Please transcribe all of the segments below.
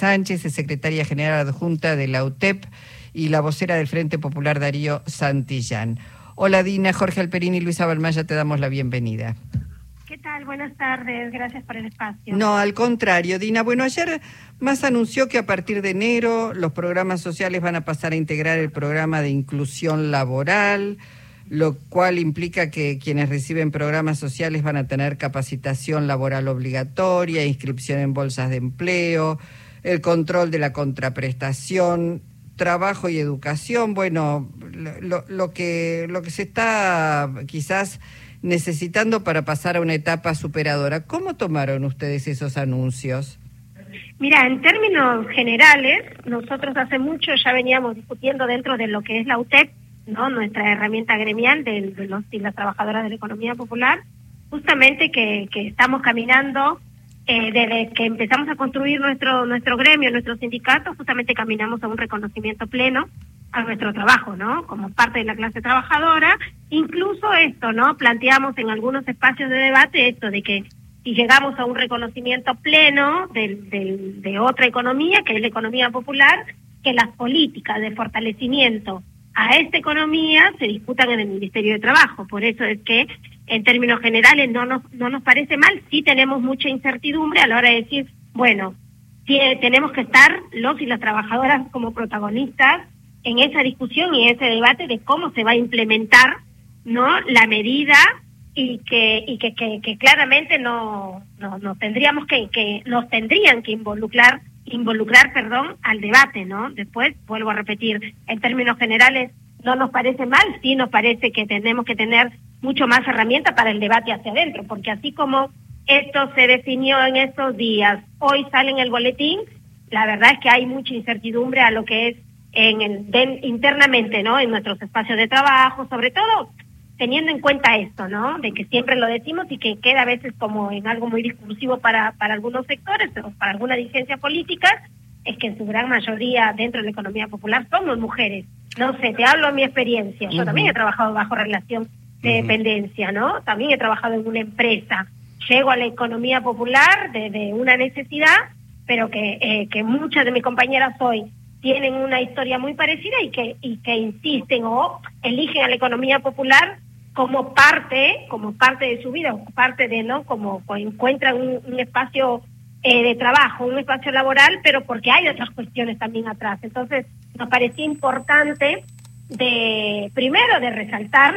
Sánchez, es secretaria general adjunta de la UTEP y la vocera del Frente Popular Darío Santillán. Hola Dina, Jorge Alperini y Luisa Balmaya, te damos la bienvenida. ¿Qué tal? Buenas tardes, gracias por el espacio. No, al contrario, Dina. Bueno, ayer más anunció que a partir de enero los programas sociales van a pasar a integrar el programa de inclusión laboral, lo cual implica que quienes reciben programas sociales van a tener capacitación laboral obligatoria, inscripción en bolsas de empleo, el control de la contraprestación, trabajo y educación. Bueno, lo, lo que, lo que se está quizás necesitando para pasar a una etapa superadora. ¿Cómo tomaron ustedes esos anuncios? Mira, en términos generales, nosotros hace mucho ya veníamos discutiendo dentro de lo que es la UTEP, ¿no? nuestra herramienta gremial de, los y las trabajadoras de la economía popular, justamente que, que estamos caminando eh, desde que empezamos a construir nuestro nuestro gremio, nuestro sindicato, justamente caminamos a un reconocimiento pleno a nuestro trabajo, ¿no? Como parte de la clase trabajadora. Incluso esto, ¿no? Planteamos en algunos espacios de debate esto de que si llegamos a un reconocimiento pleno de otra economía, que es la economía popular, que las políticas de fortalecimiento a esta economía se disputan en el Ministerio de Trabajo. Por eso es que, en términos generales, no nos, no nos parece mal, sí tenemos mucha incertidumbre a la hora de decir, bueno, tenemos que estar los y las trabajadoras como protagonistas en esa discusión y ese debate de cómo se va a implementar no la medida y que y que, que, claramente no, no, tendríamos que, que nos tendrían que involucrar involucrar perdón al debate no después vuelvo a repetir en términos generales no nos parece mal sí nos parece que tenemos que tener mucho más herramientas para el debate hacia adentro porque así como esto se definió en estos días hoy sale en el boletín la verdad es que hay mucha incertidumbre a lo que es en el, internamente, ¿no? En nuestros espacios de trabajo, sobre todo teniendo en cuenta esto, ¿no? De que siempre lo decimos y que queda a veces como en algo muy discursivo para, para algunos sectores o para alguna dirigencia política, es que en su gran mayoría dentro de la economía popular somos mujeres. No sé, te hablo de mi experiencia. Yo también he trabajado bajo relación de dependencia, ¿no? También he trabajado en una empresa. Llego a la economía popular de, una necesidad, pero que, eh, que muchas de mis compañeras hoy tienen una historia muy parecida y que, y que insisten o eligen a la economía popular como parte, como parte de su vida, parte de, ¿no? Como encuentran un, espacio eh, de trabajo, un espacio laboral, pero porque hay otras cuestiones también atrás. Entonces, nos parecía importante de, primero, de resaltar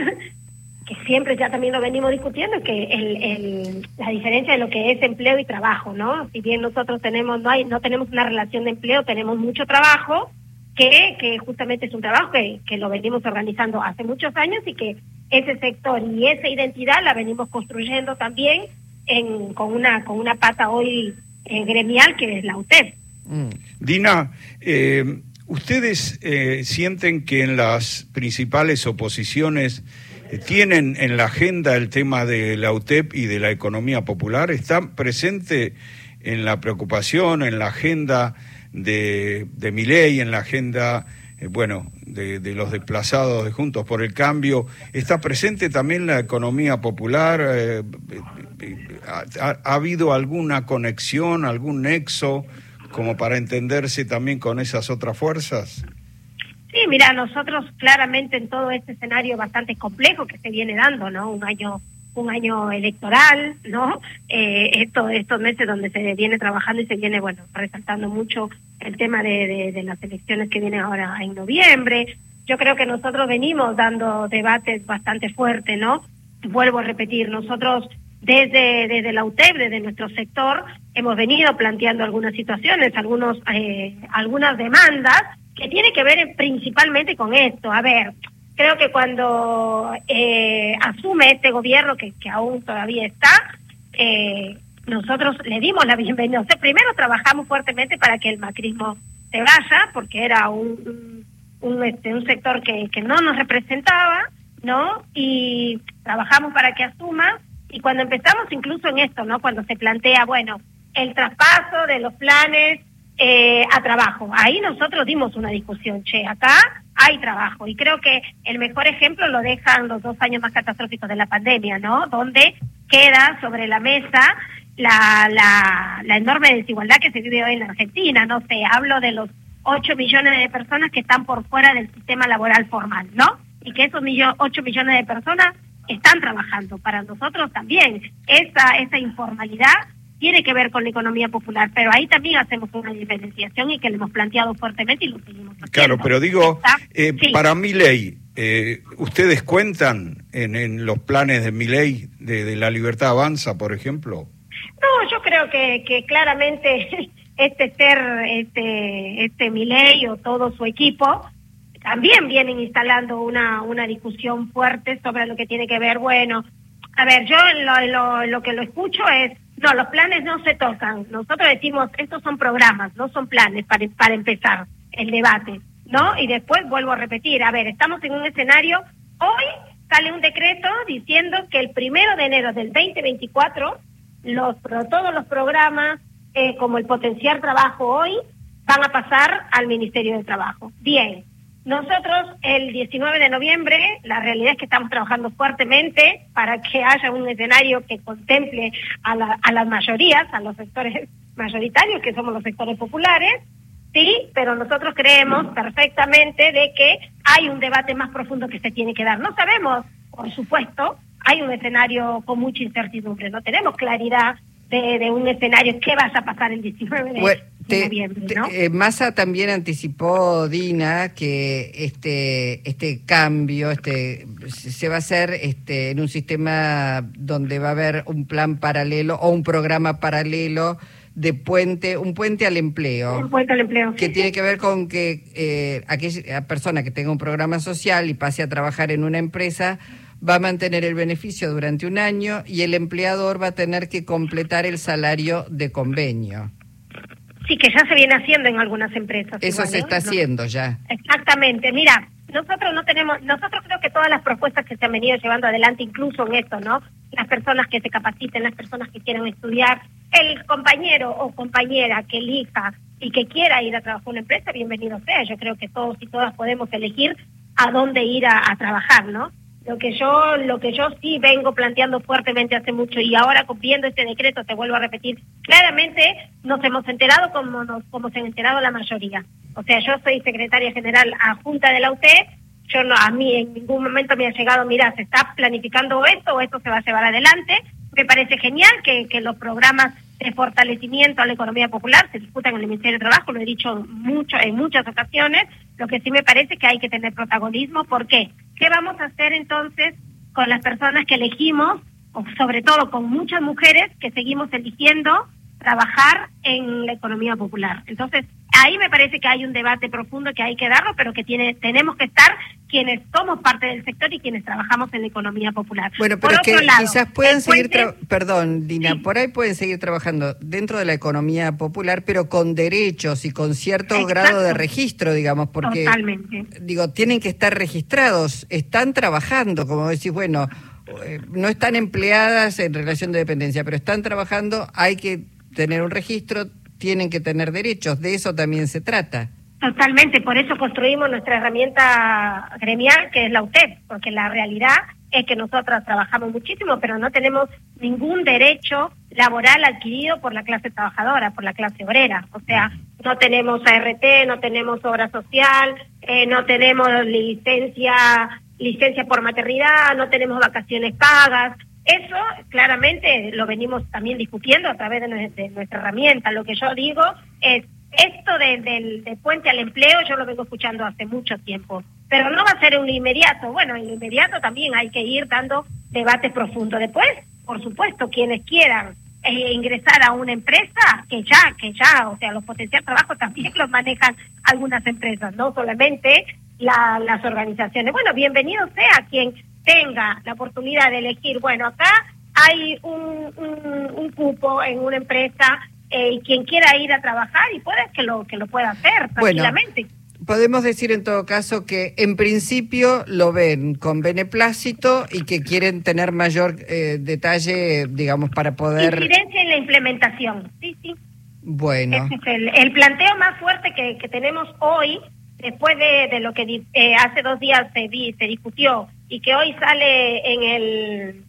que siempre ya también lo venimos discutiendo, que el, el, la diferencia de lo que es empleo y trabajo, ¿no? Si bien nosotros tenemos, no hay, no tenemos una relación de empleo, tenemos mucho trabajo, que, que justamente es un trabajo que, que lo venimos organizando hace muchos años y que ese sector y esa identidad la venimos construyendo también en, con una, con una pata hoy eh, gremial que es la UTEP. Mm. Dina, eh, ¿ustedes eh, sienten que en las principales oposiciones tienen en la agenda el tema de la UTEP y de la economía popular, está presente en la preocupación, en la agenda de, mi ley, en la agenda, eh, bueno, de, los desplazados de Juntos por el Cambio, está presente también la economía popular. Eh, eh, ¿Ha habido alguna conexión, algún nexo como para entenderse también con esas otras fuerzas? Sí, mira, nosotros claramente en todo este escenario bastante complejo que se viene dando, ¿no? Un año un año electoral, ¿no? Eh, esto, estos meses donde se viene trabajando y se viene, bueno, resaltando mucho el tema de, de, las elecciones que vienen ahora en noviembre. Yo creo que nosotros venimos dando debates bastante fuertes, ¿no? Vuelvo a repetir, nosotros desde, desde la UTEP, desde nuestro sector, hemos venido planteando algunas situaciones, algunos, eh, algunas demandas que tiene que ver principalmente con esto. A ver, creo que cuando eh, asume este gobierno, que, que aún todavía está, eh, nosotros le dimos la bienvenida. Primero trabajamos fuertemente para que el macrismo se vaya, porque era un, un, este, un sector que, que no nos representaba, ¿no? Y trabajamos para que asuma. Y cuando empezamos incluso en esto, ¿no? Cuando se plantea, bueno, el traspaso de los planes eh, a trabajo. Ahí nosotros dimos una discusión, che, acá hay trabajo. Y creo que el mejor ejemplo lo dejan los dos años más catastróficos de la pandemia, ¿no? Donde queda sobre la mesa la, la, la enorme desigualdad que se vive hoy en Argentina. No sé, hablo de los 8 millones de personas que están por fuera del sistema laboral formal, ¿no? Y que esos millo, 8 millones de personas están trabajando. Para nosotros también esa, esa informalidad tiene que ver con la economía popular, pero ahí también hacemos una diferenciación y que lo hemos planteado fuertemente y lo seguimos haciendo. Claro, pero digo, eh, para mi ley, eh, ¿ustedes cuentan en, en, los planes de mi ley de, de, la libertad avanza, por ejemplo? No, yo creo que, que claramente este ser, este, este Milei o todo su equipo, también vienen instalando una, una discusión fuerte sobre lo que tiene que ver, bueno, a ver, yo lo, lo, lo que lo escucho es, no, los planes no se tocan. Nosotros decimos, estos son programas, no son planes para, para empezar el debate, ¿no? Y después vuelvo a repetir, a ver, estamos en un escenario, hoy sale un decreto diciendo que el primero de enero del 2024, los, todos los programas, eh, como el potenciar trabajo hoy, van a pasar al Ministerio de Trabajo. Bien, nosotros el 19 de noviembre, la realidad es que estamos trabajando fuertemente para que haya un escenario que contemple a, la, a las mayorías, a los sectores mayoritarios, que somos los sectores populares, sí, pero nosotros creemos perfectamente de que hay un debate más profundo que se tiene que dar. No sabemos, por supuesto, hay un escenario con mucha incertidumbre, no tenemos claridad de, de, un escenario, ¿qué vas a pasar el 19 de, bueno, te, noviembre? ¿no? Te, eh, Massa también anticipó, Dina, que este, este cambio este, se va a hacer este, en un sistema donde va a haber un plan paralelo o un programa paralelo de puente, un puente al empleo. Un puente al empleo. Que sí, tiene sí. que ver con que eh, aquella persona que tenga un programa social y pase a trabajar en una empresa va a mantener el beneficio durante un año y el empleador va a tener que completar el salario de convenio. Sí, que ya se viene haciendo en algunas empresas. Eso igual, se ¿eh? está haciendo ya. Exactamente. Mira, nosotros no tenemos, nosotros creo que todas las propuestas que se han venido llevando adelante, incluso en esto, ¿no? Las personas que se capaciten, las personas que quieran estudiar, el compañero o compañera que elija y que quiera ir a trabajar a una empresa, bienvenido sea. Yo creo que todos y todas podemos elegir a dónde ir a, a trabajar, ¿no? Lo que yo, lo que yo sí vengo planteando fuertemente hace mucho y ahora viendo este decreto, te vuelvo a repetir, claramente nos hemos enterado como nos, como se han enterado la mayoría. O sea, yo soy secretaria general adjunta de la UTE, yo no, a mí en ningún momento me ha llegado, mira, se está planificando esto o esto se va a llevar adelante. Me parece genial que, que los programas de fortalecimiento a la economía popular se discutan en el Ministerio de Trabajo, lo he dicho mucho en muchas ocasiones, lo que sí me parece que hay que tener protagonismo. ¿Por qué? ¿Qué vamos a hacer entonces con las personas que elegimos, o sobre todo con muchas mujeres que seguimos eligiendo trabajar en la economía popular? Entonces, ahí me parece que hay un debate profundo que hay que darlo, pero que tiene, tenemos que estar quienes somos parte del sector y quienes trabajamos en la economía popular. Bueno, Por pero otro que lado, quizás puedan seguir, tra- perdón, Dina, Sí. por ahí pueden seguir trabajando dentro de la economía popular, pero con derechos y con cierto Exacto. grado de registro, digamos, porque Totalmente. digo, tienen que estar registrados, están trabajando, como decís, bueno, eh, no están empleadas en relación de dependencia, pero están trabajando, hay que tener un registro, tienen que tener derechos, de eso también se trata. Totalmente, por eso construimos nuestra herramienta gremial, que es la UTEP, porque la realidad es que nosotras trabajamos muchísimo, pero no tenemos ningún derecho laboral adquirido por la clase trabajadora, por la clase obrera. O sea, no tenemos ART, no tenemos obra social, eh, no tenemos licencia, licencia por maternidad, no tenemos vacaciones pagas. Eso claramente lo venimos también discutiendo a través de, de nuestra herramienta. Lo que yo digo es, esto de- del de puente al empleo yo lo vengo escuchando hace mucho tiempo, pero no va a ser un inmediato. Bueno, en lo inmediato también hay que ir dando debates profundos. Después, por supuesto, quienes quieran eh, ingresar a una empresa, que ya, que ya, o sea, los potenciales trabajos también los manejan algunas empresas, no solamente la- las organizaciones. Bueno, bienvenido sea quien tenga la oportunidad de elegir, bueno, acá hay un, un, un cupo en una empresa eh, y quien quiera ir a trabajar y puede que lo que lo pueda hacer Bueno. tranquilamente. Podemos decir en todo caso que en principio lo ven con beneplácito y que quieren tener mayor eh, detalle, digamos, para poder... Incidencia en la implementación, sí, sí. Bueno, Ese es el, el planteo más fuerte que, que tenemos hoy, después de, de lo que eh, hace dos días se, se discutió y que hoy sale en el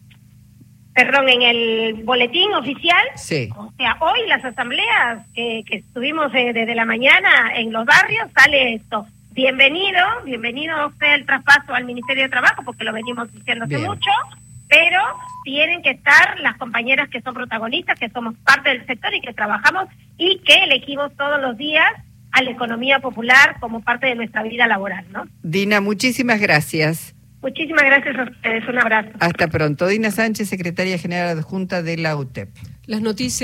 perdón, en el boletín oficial. Sí. O sea, hoy las asambleas que, que estuvimos eh, desde la mañana en los barrios sale esto. Bienvenido, bienvenido usted el traspaso al Ministerio de Trabajo, porque lo venimos diciendo hace mucho, pero tienen que estar las compañeras que son protagonistas, que somos parte del sector y que trabajamos y que elegimos todos los días a la economía popular como parte de nuestra vida laboral, ¿no? Dina, muchísimas gracias. Muchísimas gracias a ustedes, un abrazo. Hasta pronto. Dina Sánchez, secretaria general adjunta de la UTEP. Las noticias.